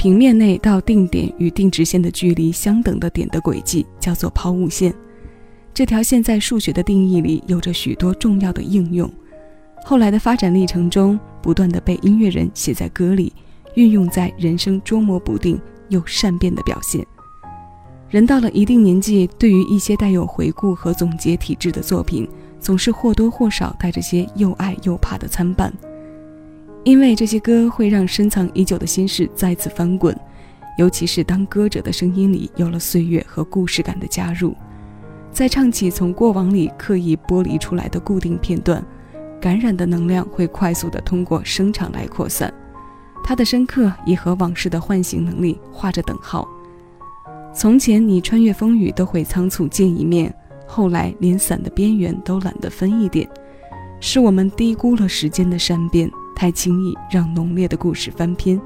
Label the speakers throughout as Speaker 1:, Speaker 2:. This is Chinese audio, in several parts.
Speaker 1: 平面内到定点与定直线的距离相等的点的轨迹叫做抛物线。这条线在数学的定义里有着许多重要的应用。后来的发展历程中，不断的被音乐人写在歌里，运用在人生捉摸不定又善变的表现。人到了一定年纪，对于一些带有回顾和总结体质的作品，总是或多或少带着些又爱又怕的参半。因为这些歌会让深藏已久的心事再次翻滚，尤其是当歌者的声音里有了岁月和故事感的加入，在唱起从过往里刻意剥离出来的固定片段。感染的能量会快速地通过声场来扩散，它的深刻已和往事的唤醒能力画着等号。从前你穿越风雨都会仓促见一面，后来连伞的边缘都懒得分一点，是我们低估了时间的善变，太轻易让浓烈的故事翻篇。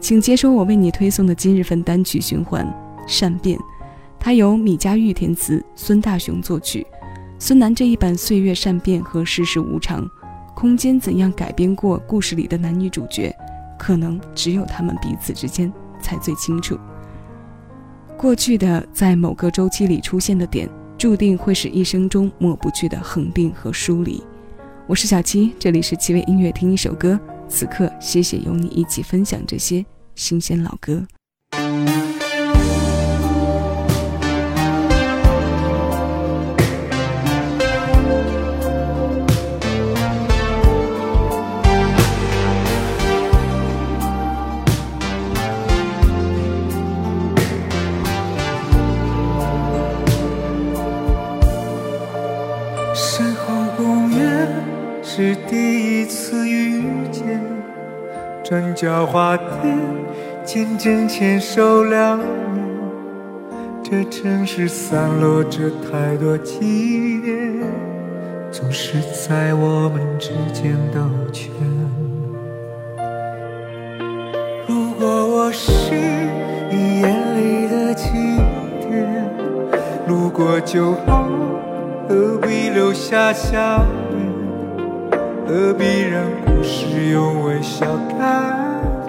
Speaker 1: 请接收我为你推送的今日份单曲循环《善变》，它由米家玉填词，孙大雄作曲。孙楠这一版岁月善变和世事无常，空间怎样改编过故事里的男女主角，可能只有他们彼此之间才最清楚。过去的在某个周期里出现的点，注定会是一生中抹不去的恒定和疏离。我是小七，这里是七味音乐，听一首歌。此刻，谢谢有你一起分享这些新鲜老歌。
Speaker 2: 时间，转角花店，见证牵手两年。这城市散落着太多记念，总是在我们之间兜圈。如果我是你眼里的晴天，路过就好，何必留下笑？何必让故事用微笑改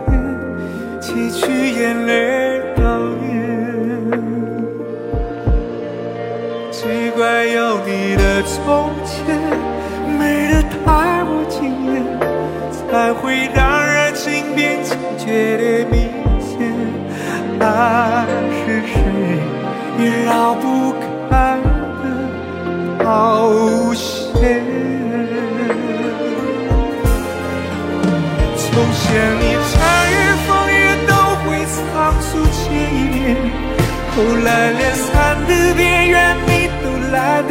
Speaker 2: 变，汲取眼泪悼念？只怪有你的从前美得太过惊艳，才会让热情变坚决的明显。爱是谁也绕不开从前你穿越风雨都会仓促见一面，后来连伞的边缘你都懒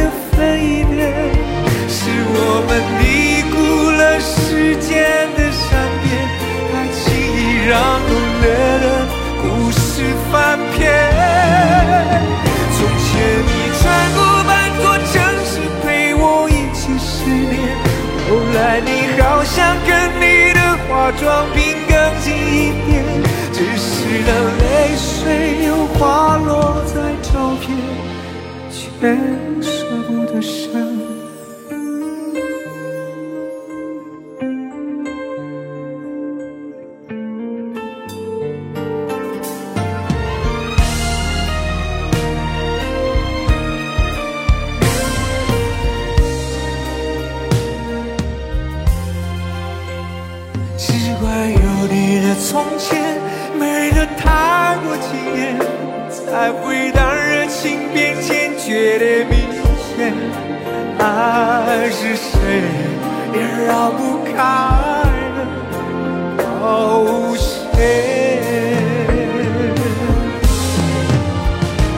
Speaker 2: 装病更近一点，只是那泪水又滑落在照片，却舍不得删。从前美得太过惊艳，才会让热情变坚决的明显。爱是谁也绕不开的冒险。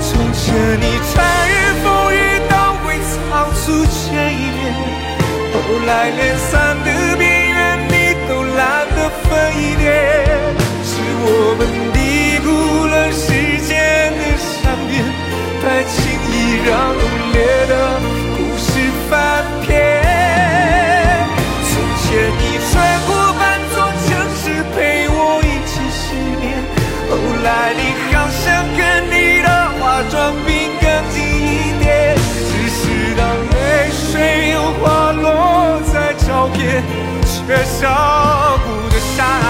Speaker 2: 从前你穿越风雨都会仓促见一面，后来连伞的想跟你的化妆品更近一点，只是当泪水又滑落在照片，却舍不得删。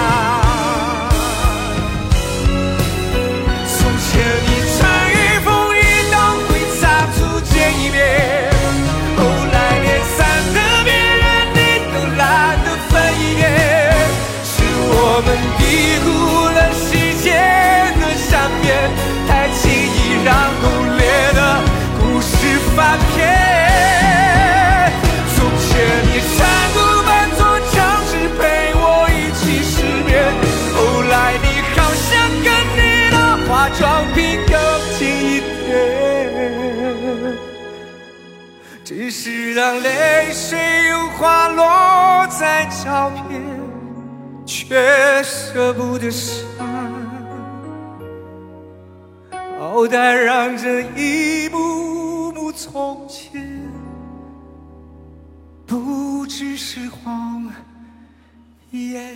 Speaker 2: 只是当泪水又滑落在照片，却舍不得删。好歹让这一幕幕从前，不只是谎言。